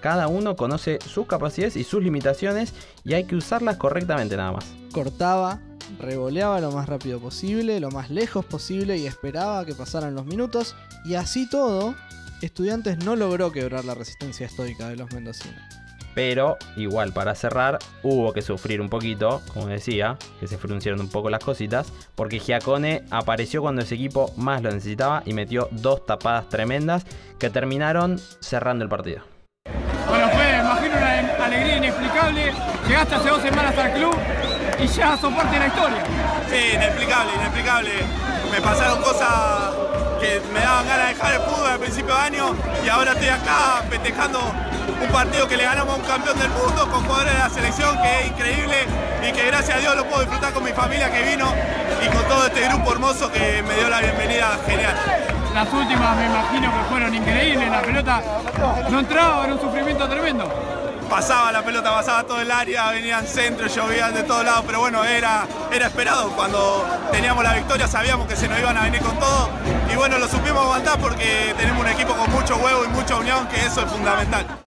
cada uno conoce sus capacidades y sus limitaciones y hay que usarlas correctamente nada más. cortaba, revoleaba lo más rápido posible, lo más lejos posible y esperaba que pasaran los minutos. Y así todo, Estudiantes no logró quebrar la resistencia estoica de los mendocinos. Pero igual para cerrar hubo que sufrir un poquito, como decía, que se fruncieron un poco las cositas, porque Giacone apareció cuando ese equipo más lo necesitaba y metió dos tapadas tremendas que terminaron cerrando el partido. Bueno, fue, imagino, una alegría inexplicable. Llegaste hace dos semanas al club y ya sos parte de la historia. Sí, inexplicable, inexplicable. Me pasaron cosas que me daban ganas de dejar el fútbol al principio de año y ahora estoy acá festejando un partido que le ganamos a un campeón del mundo con jugadores de la selección que es increíble y que gracias a Dios lo puedo disfrutar con mi familia que vino y con todo este grupo hermoso que me dio la bienvenida genial. Las últimas me imagino que fueron increíbles. La pelota no entraba, era un sufrimiento tremendo. pasaba la pelota, pasaba todo el área, venían centros, llovían de todos lados, pero bueno, era, era esperado. Cuando teníamos la victoria sabíamos que se nos iban a venir con todo y bueno, lo supimos aguantar porque tenemos un equipo con mucho huevo y mucha unión, que eso es fundamental.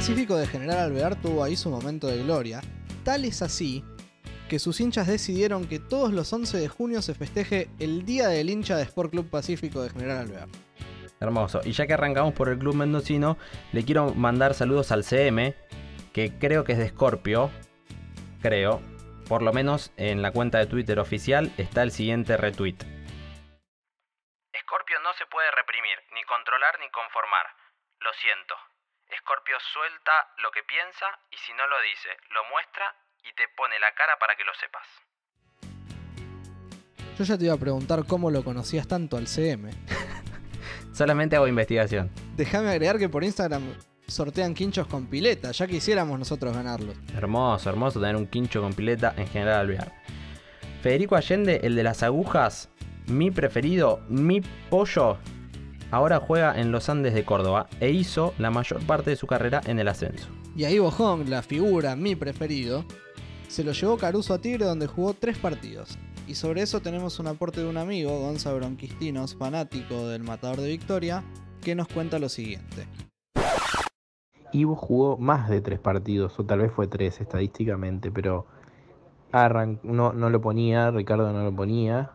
Pacífico de General Alvear tuvo ahí su momento de gloria. Tal es así que sus hinchas decidieron que todos los 11 de junio se festeje el Día del Hincha de Sport Club Pacífico de General Alvear. Hermoso. Y ya que arrancamos por el club mendocino, le quiero mandar saludos al CM, que creo que es de Scorpio. Creo. Por lo menos en la cuenta de Twitter oficial está el siguiente retweet. Scorpio no se puede reprimir, ni controlar, ni conformar. Lo siento. Scorpio suelta lo que piensa y si no lo dice, lo muestra y te pone la cara para que lo sepas. Yo ya te iba a preguntar cómo lo conocías tanto al CM. Solamente hago investigación. Déjame agregar que por Instagram sortean quinchos con pileta, ya quisiéramos nosotros ganarlos. Hermoso, hermoso tener un quincho con pileta en General Alvear. Federico Allende, el de las agujas, mi preferido, mi pollo, ahora juega en los Andes de Córdoba e hizo la mayor parte de su carrera en el ascenso. Y ahí Bojón, la figura, mi preferido, se lo llevó Caruso a Tigre donde jugó tres partidos. Y sobre eso tenemos un aporte de un amigo, Gonza Bronquistinos, fanático del Matador de Victoria, que nos cuenta lo siguiente. Ivo jugó más de tres partidos, o tal vez fue tres estadísticamente, pero arran no, no lo ponía, Ricardo no lo ponía,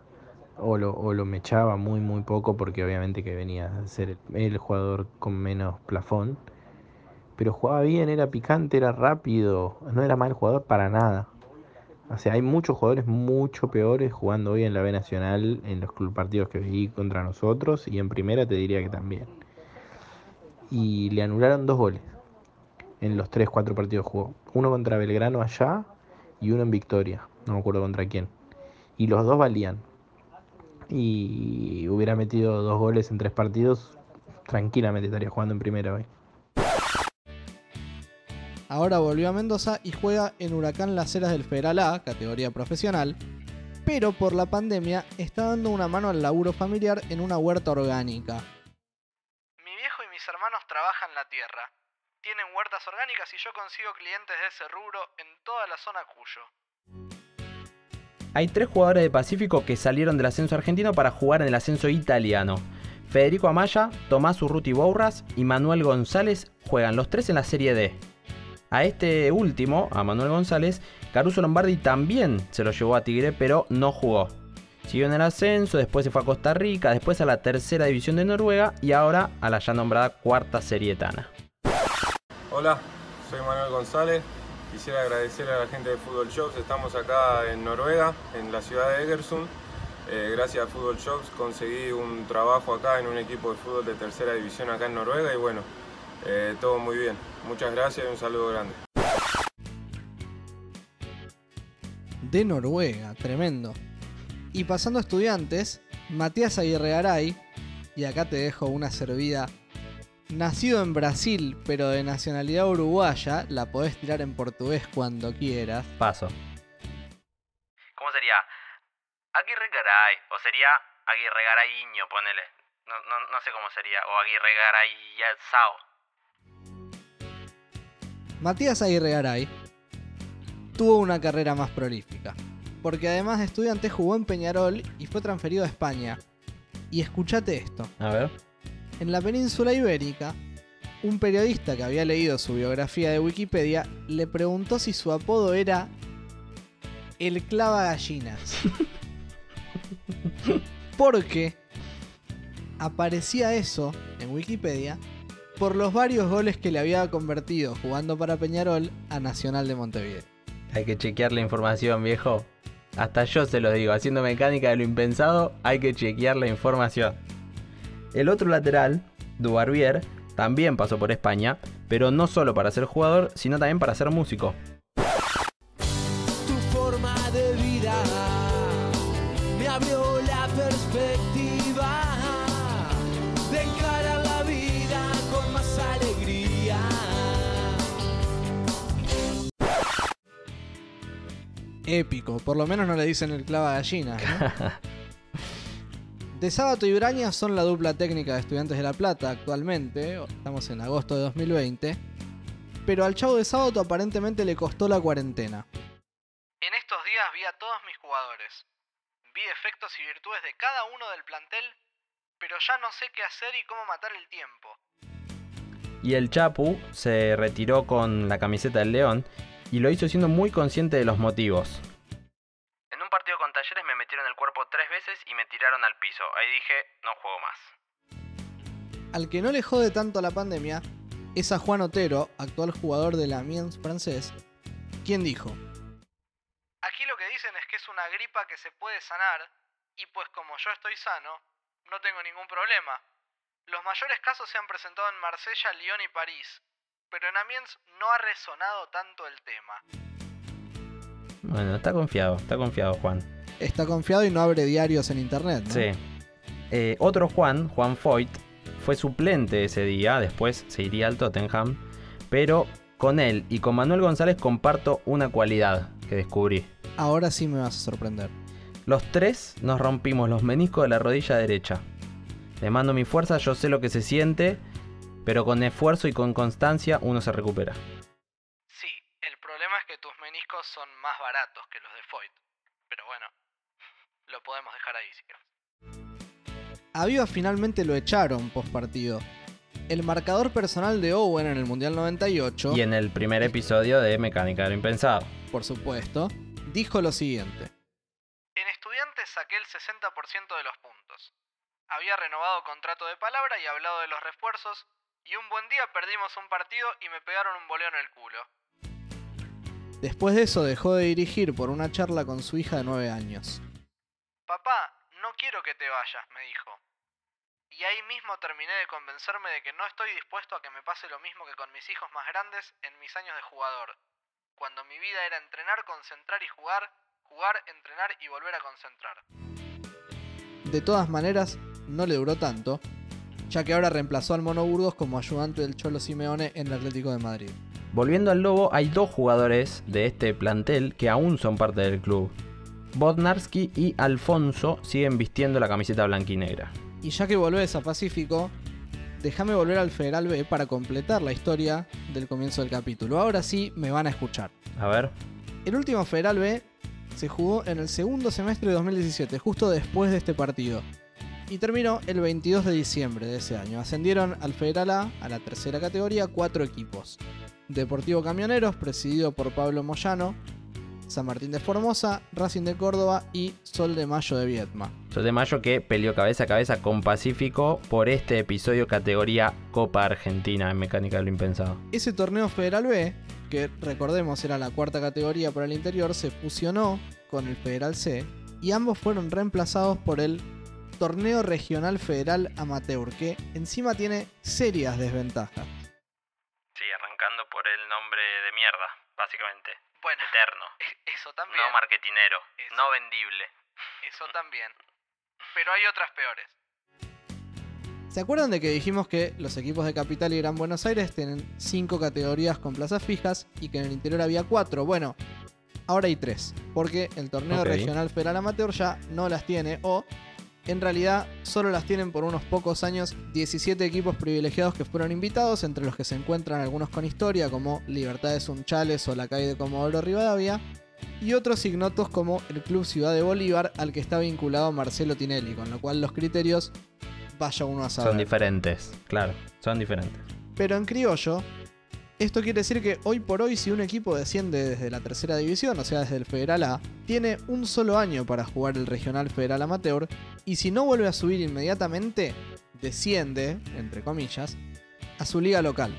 o lo, o lo mechaba muy muy poco porque obviamente que venía a ser el, el jugador con menos plafón. Pero jugaba bien, era picante, era rápido, no era mal jugador para nada. O sea, hay muchos jugadores mucho peores jugando hoy en la B Nacional, en los partidos que vi contra nosotros, y en primera te diría que también. Y le anularon dos goles en los 3-4 partidos jugó. Uno contra Belgrano allá y uno en Victoria, no me acuerdo contra quién. Y los dos valían. Y hubiera metido dos goles en tres partidos, tranquilamente estaría jugando en primera hoy. Ahora volvió a Mendoza y juega en Huracán Las Heras del Federal A, categoría profesional, pero por la pandemia está dando una mano al laburo familiar en una huerta orgánica. Mi viejo y mis hermanos trabajan la tierra. Tienen huertas orgánicas y yo consigo clientes de ese rubro en toda la zona Cuyo. Hay tres jugadores de Pacífico que salieron del ascenso argentino para jugar en el ascenso italiano. Federico Amaya, Tomás Urruti Bourras y Manuel González juegan los tres en la Serie D. A este último, a Manuel González, Caruso Lombardi también se lo llevó a Tigre, pero no jugó. Siguió en el ascenso, después se fue a Costa Rica, después a la tercera división de Noruega y ahora a la ya nombrada cuarta serietana. Hola, soy Manuel González. Quisiera agradecer a la gente de Fútbol Shops. Estamos acá en Noruega, en la ciudad de Egersund. Eh, gracias a Fútbol Shops conseguí un trabajo acá en un equipo de fútbol de tercera división acá en Noruega y bueno, eh, todo muy bien. Muchas gracias y un saludo grande. De Noruega, tremendo. Y pasando a estudiantes, Matías Aguirre Garay, y acá te dejo una servida. Nacido en Brasil, pero de nacionalidad uruguaya, la podés tirar en portugués cuando quieras. Paso. ¿Cómo sería? Aguirre Garay. O sería Aguirre Garayño, ponele. No, no, no sé cómo sería. O Aguirre Garayazao. Matías Aguirre Garay tuvo una carrera más prolífica, porque además de estudiante jugó en Peñarol y fue transferido a España. Y escuchate esto. A ver. En la península ibérica, un periodista que había leído su biografía de Wikipedia le preguntó si su apodo era el clava gallinas. Porque aparecía eso en Wikipedia por los varios goles que le había convertido jugando para Peñarol a Nacional de Montevideo. Hay que chequear la información, viejo. Hasta yo se lo digo, haciendo mecánica de lo impensado, hay que chequear la información. El otro lateral, Dubarbier, también pasó por España, pero no solo para ser jugador, sino también para ser músico. Tu forma de vida me abrió la perspectiva de encarar la vida con más alegría. Épico, por lo menos no le dicen el clava gallina. ¿no? De Sábato y Braña son la dupla técnica de Estudiantes de La Plata actualmente, estamos en agosto de 2020, pero al chavo de Sábato aparentemente le costó la cuarentena. En estos días vi a todos mis jugadores. Vi defectos y virtudes de cada uno del plantel, pero ya no sé qué hacer y cómo matar el tiempo. Y el Chapu se retiró con la camiseta del León y lo hizo siendo muy consciente de los motivos. Partido con Talleres me metieron el cuerpo tres veces y me tiraron al piso. Ahí dije, no juego más. Al que no le jode tanto la pandemia es a Juan Otero, actual jugador del Amiens francés, quien dijo, Aquí lo que dicen es que es una gripa que se puede sanar, y pues como yo estoy sano, no tengo ningún problema. Los mayores casos se han presentado en Marsella, Lyon y París, pero en Amiens no ha resonado tanto el tema. Bueno, está confiado, está confiado Juan. Está confiado y no abre diarios en internet, ¿no? Sí. Eh, otro Juan, Juan Foyt, fue suplente ese día, después se iría al Tottenham, pero con él y con Manuel González comparto una cualidad que descubrí. Ahora sí me vas a sorprender. Los tres nos rompimos los meniscos de la rodilla derecha. Le mando mi fuerza, yo sé lo que se siente, pero con esfuerzo y con constancia uno se recupera. Que tus meniscos son más baratos que los de Foyt. Pero bueno, lo podemos dejar ahí si quieres. A Viva finalmente lo echaron post partido. El marcador personal de Owen en el Mundial 98, Y en el primer episodio de Mecánica de lo Impensado. por supuesto, dijo lo siguiente. En estudiantes saqué el 60% de los puntos. Había renovado contrato de palabra y hablado de los refuerzos, y un buen día perdimos un partido y me pegaron un boleo en el culo. Después de eso dejó de dirigir por una charla con su hija de 9 años. Papá, no quiero que te vayas, me dijo. Y ahí mismo terminé de convencerme de que no estoy dispuesto a que me pase lo mismo que con mis hijos más grandes en mis años de jugador. Cuando mi vida era entrenar, concentrar y jugar, jugar, entrenar y volver a concentrar. De todas maneras, no le duró tanto, ya que ahora reemplazó al Mono Burgos como ayudante del Cholo Simeone en el Atlético de Madrid. Volviendo al Lobo, hay dos jugadores de este plantel que aún son parte del club. Bodnarski y Alfonso siguen vistiendo la camiseta blanquinegra. Y ya que volvés a Pacífico, déjame volver al Federal B para completar la historia del comienzo del capítulo. Ahora sí me van a escuchar. A ver. El último Federal B se jugó en el segundo semestre de 2017, justo después de este partido. Y terminó el 22 de diciembre de ese año. Ascendieron al Federal A, a la tercera categoría, cuatro equipos. Deportivo Camioneros, presidido por Pablo Moyano, San Martín de Formosa, Racing de Córdoba y Sol de Mayo de Vietma. Sol de Mayo que peleó cabeza a cabeza con Pacífico por este episodio categoría Copa Argentina en Mecánica de lo Impensado. Ese torneo Federal B, que recordemos era la cuarta categoría para el interior, se fusionó con el Federal C y ambos fueron reemplazados por el Torneo Regional Federal Amateur, que encima tiene serias desventajas. Por el nombre de mierda, básicamente. Bueno, Eterno. eso también. No marketinero. No vendible. Eso también. Pero hay otras peores. ¿Se acuerdan de que dijimos que los equipos de Capital y Gran Buenos Aires tienen 5 categorías con plazas fijas y que en el interior había 4? Bueno, ahora hay 3, porque el torneo regional federal amateur ya no las tiene o en realidad solo las tienen por unos pocos años 17 equipos privilegiados que fueron invitados, entre los que se encuentran algunos con historia como Libertades Unchales o la calle de Comodoro Rivadavia, y otros ignotos como el Club Ciudad de Bolívar al que está vinculado Marcelo Tinelli, con lo cual los criterios vaya uno a saber. Son diferentes, claro, son diferentes. Pero en criollo, esto quiere decir que hoy por hoy si un equipo desciende desde la tercera división, o sea desde el Federal A, tiene un solo año para jugar el Regional Federal Amateur y si no vuelve a subir inmediatamente, desciende, entre comillas, a su liga local.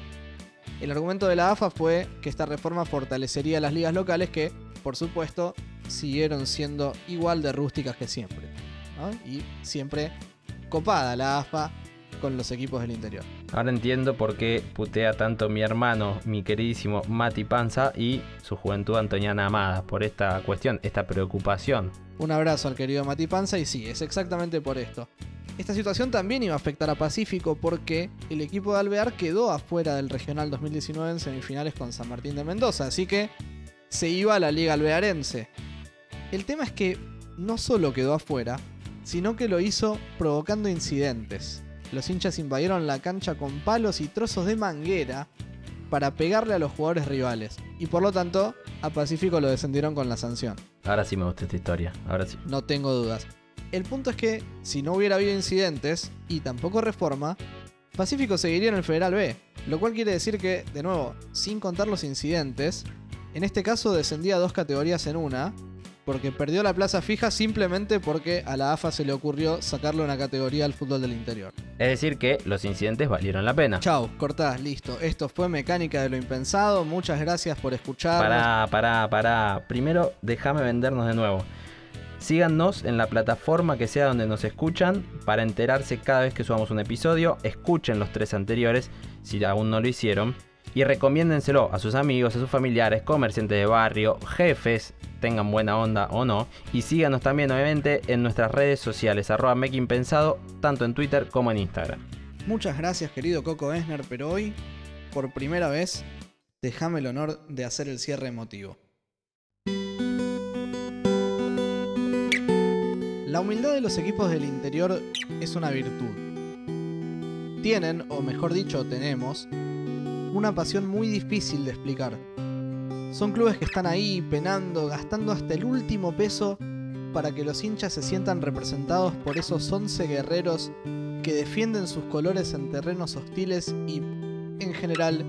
El argumento de la AFA fue que esta reforma fortalecería las ligas locales que, por supuesto, siguieron siendo igual de rústicas que siempre. Y siempre copada la AFA con los equipos del interior. Ahora entiendo por qué putea tanto mi hermano, mi queridísimo Mati Panza y su juventud antoniana amada, por esta cuestión, esta preocupación. Un abrazo al querido Mati Panza y sí, es exactamente por esto. Esta situación también iba a afectar a Pacífico porque el equipo de Alvear quedó afuera del Regional 2019 en semifinales con San Martín de Mendoza, así que se iba a la Liga Alvearense. El tema es que no solo quedó afuera, sino que lo hizo provocando incidentes. Los hinchas invadieron la cancha con palos y trozos de manguera para pegarle a los jugadores rivales, y por lo tanto a Pacífico lo descendieron con la sanción. Ahora sí me gusta esta historia, ahora sí. No tengo dudas. El punto es que, si no hubiera habido incidentes y tampoco reforma, Pacífico seguiría en el Federal B. Lo cual quiere decir que, de nuevo, sin contar los incidentes, en este caso descendía dos categorías en una, porque perdió la plaza fija simplemente porque a la AFA se le ocurrió sacarle una categoría al fútbol del interior. Es decir que los incidentes valieron la pena. Chau, cortás, listo. Esto fue Mecánica de lo Impensado. Muchas gracias por escucharnos. Pará, pará, pará. Primero déjame vendernos de nuevo. Síganos en la plataforma que sea donde nos escuchan para enterarse cada vez que subamos un episodio. Escuchen los tres anteriores si aún no lo hicieron. Y recomiéndenselo a sus amigos, a sus familiares, comerciantes de barrio, jefes, tengan buena onda o no. Y síganos también, obviamente, en nuestras redes sociales, arroba Pensado, tanto en Twitter como en Instagram. Muchas gracias, querido Coco Esner, pero hoy, por primera vez, déjame el honor de hacer el cierre emotivo. La humildad de los equipos del interior es una virtud. Tienen, o mejor dicho, tenemos, una pasión muy difícil de explicar. Son clubes que están ahí penando, gastando hasta el último peso para que los hinchas se sientan representados por esos 11 guerreros que defienden sus colores en terrenos hostiles y, en general,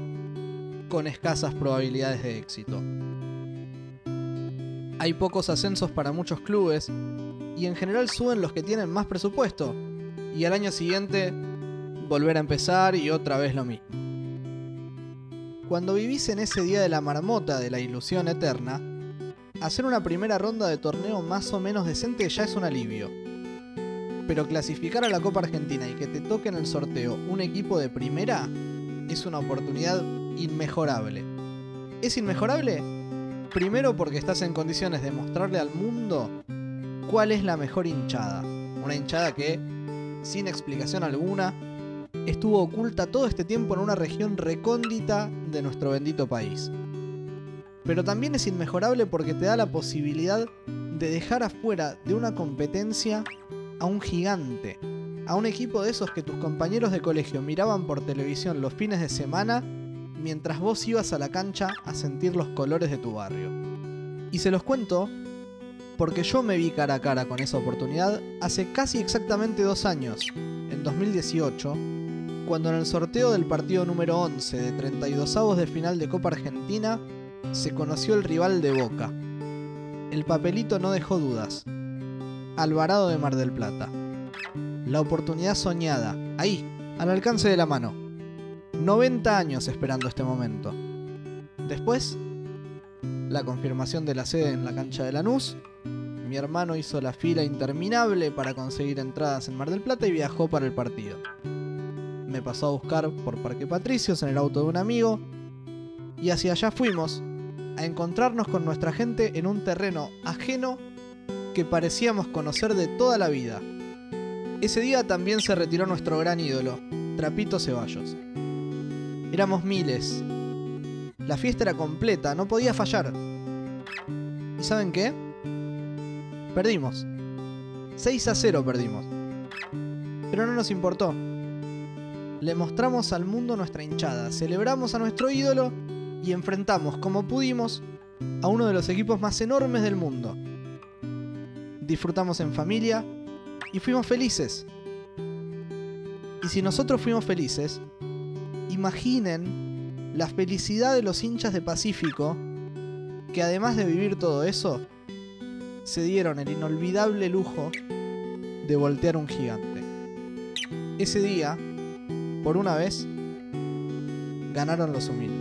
con escasas probabilidades de éxito. Hay pocos ascensos para muchos clubes y en general suben los que tienen más presupuesto y al año siguiente volver a empezar y otra vez lo mismo. Cuando vivís en ese día de la marmota de la ilusión eterna, hacer una primera ronda de torneo más o menos decente ya es un alivio. Pero clasificar a la Copa Argentina y que te toque en el sorteo un equipo de primera es una oportunidad inmejorable. ¿Es inmejorable? Primero porque estás en condiciones de mostrarle al mundo cuál es la mejor hinchada. Una hinchada que, sin explicación alguna, estuvo oculta todo este tiempo en una región recóndita de nuestro bendito país. Pero también es inmejorable porque te da la posibilidad de dejar afuera de una competencia a un gigante, a un equipo de esos que tus compañeros de colegio miraban por televisión los fines de semana mientras vos ibas a la cancha a sentir los colores de tu barrio. Y se los cuento porque yo me vi cara a cara con esa oportunidad hace casi exactamente dos años, en 2018, cuando en el sorteo del partido número 11 de 32 avos de final de Copa Argentina se conoció el rival de Boca. El papelito no dejó dudas. Alvarado de Mar del Plata. La oportunidad soñada, ahí, al alcance de la mano. 90 años esperando este momento. Después, la confirmación de la sede en la cancha de Lanús. Mi hermano hizo la fila interminable para conseguir entradas en Mar del Plata y viajó para el partido. Me pasó a buscar por Parque Patricios en el auto de un amigo y hacia allá fuimos a encontrarnos con nuestra gente en un terreno ajeno que parecíamos conocer de toda la vida. Ese día también se retiró nuestro gran ídolo, Trapito Ceballos. Éramos miles. La fiesta era completa, no podía fallar. ¿Y saben qué? Perdimos. 6 a 0 perdimos. Pero no nos importó. Le mostramos al mundo nuestra hinchada, celebramos a nuestro ídolo y enfrentamos como pudimos a uno de los equipos más enormes del mundo. Disfrutamos en familia y fuimos felices. Y si nosotros fuimos felices, imaginen la felicidad de los hinchas de Pacífico que además de vivir todo eso, se dieron el inolvidable lujo de voltear un gigante. Ese día, por una vez, ganaron los humildes.